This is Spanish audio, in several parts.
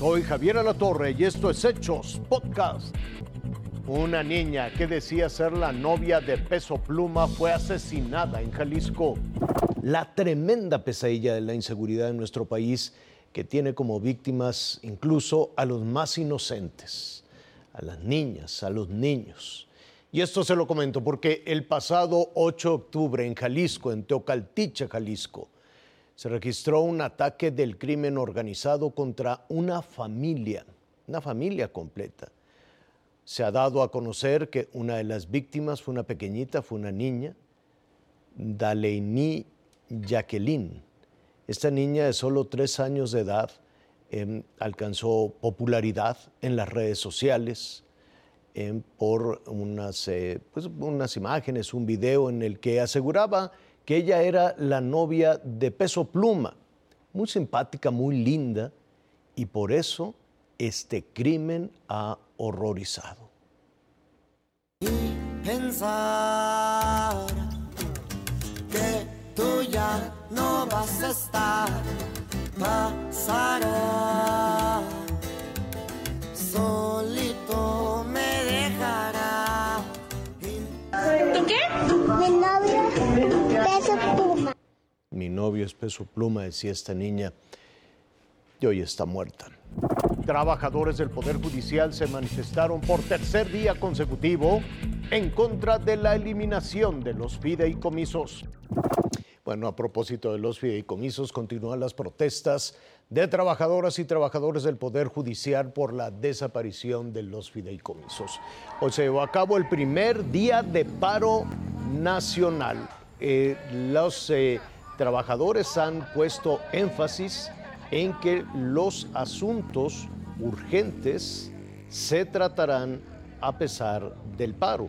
Soy Javier Alatorre y esto es Hechos Podcast. Una niña que decía ser la novia de Peso Pluma fue asesinada en Jalisco. La tremenda pesadilla de la inseguridad en nuestro país que tiene como víctimas incluso a los más inocentes, a las niñas, a los niños. Y esto se lo comento porque el pasado 8 de octubre en Jalisco, en Teocaltiche, Jalisco, se registró un ataque del crimen organizado contra una familia, una familia completa. Se ha dado a conocer que una de las víctimas fue una pequeñita, fue una niña, Daleini Jacqueline. Esta niña de solo tres años de edad em, alcanzó popularidad en las redes sociales em, por unas, eh, pues, unas imágenes, un video en el que aseguraba que ella era la novia de Peso Pluma, muy simpática, muy linda, y por eso este crimen ha horrorizado. pensar que tú ya no vas a estar, pasará, novio es Peso Pluma, decía esta niña, y hoy está muerta. Trabajadores del Poder Judicial se manifestaron por tercer día consecutivo en contra de la eliminación de los fideicomisos. Bueno, a propósito de los fideicomisos, continúan las protestas de trabajadoras y trabajadores del Poder Judicial por la desaparición de los fideicomisos. Hoy se llevó a cabo el primer día de paro nacional. Eh, los eh, trabajadores han puesto énfasis en que los asuntos urgentes se tratarán a pesar del paro.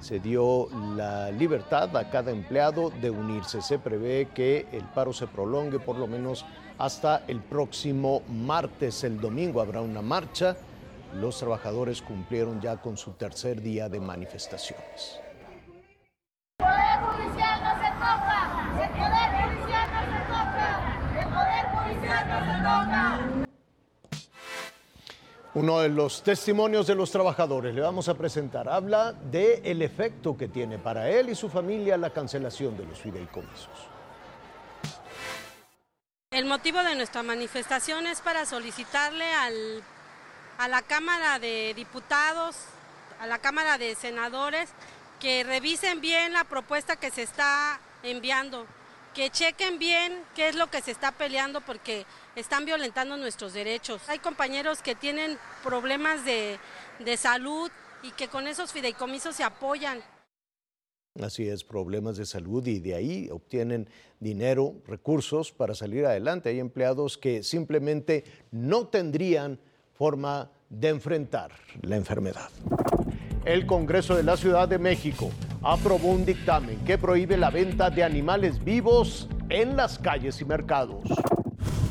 Se dio la libertad a cada empleado de unirse. Se prevé que el paro se prolongue por lo menos hasta el próximo martes. El domingo habrá una marcha. Los trabajadores cumplieron ya con su tercer día de manifestaciones. Uno de los testimonios de los trabajadores. Le vamos a presentar. Habla de el efecto que tiene para él y su familia la cancelación de los fideicomisos. El motivo de nuestra manifestación es para solicitarle al, a la Cámara de Diputados, a la Cámara de Senadores, que revisen bien la propuesta que se está enviando, que chequen bien qué es lo que se está peleando porque están violentando nuestros derechos. Hay compañeros que tienen problemas de, de salud y que con esos fideicomisos se apoyan. Así es, problemas de salud y de ahí obtienen dinero, recursos para salir adelante. Hay empleados que simplemente no tendrían forma de enfrentar la enfermedad. El Congreso de la Ciudad de México aprobó un dictamen que prohíbe la venta de animales vivos en las calles y mercados.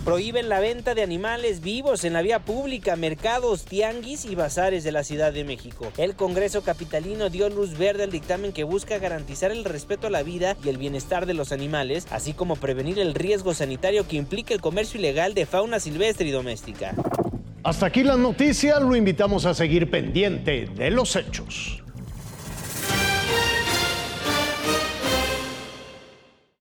Prohíben la venta de animales vivos en la vía pública, mercados, tianguis y bazares de la Ciudad de México. El Congreso Capitalino dio luz verde al dictamen que busca garantizar el respeto a la vida y el bienestar de los animales, así como prevenir el riesgo sanitario que implica el comercio ilegal de fauna silvestre y doméstica. Hasta aquí las noticias, lo invitamos a seguir pendiente de los hechos.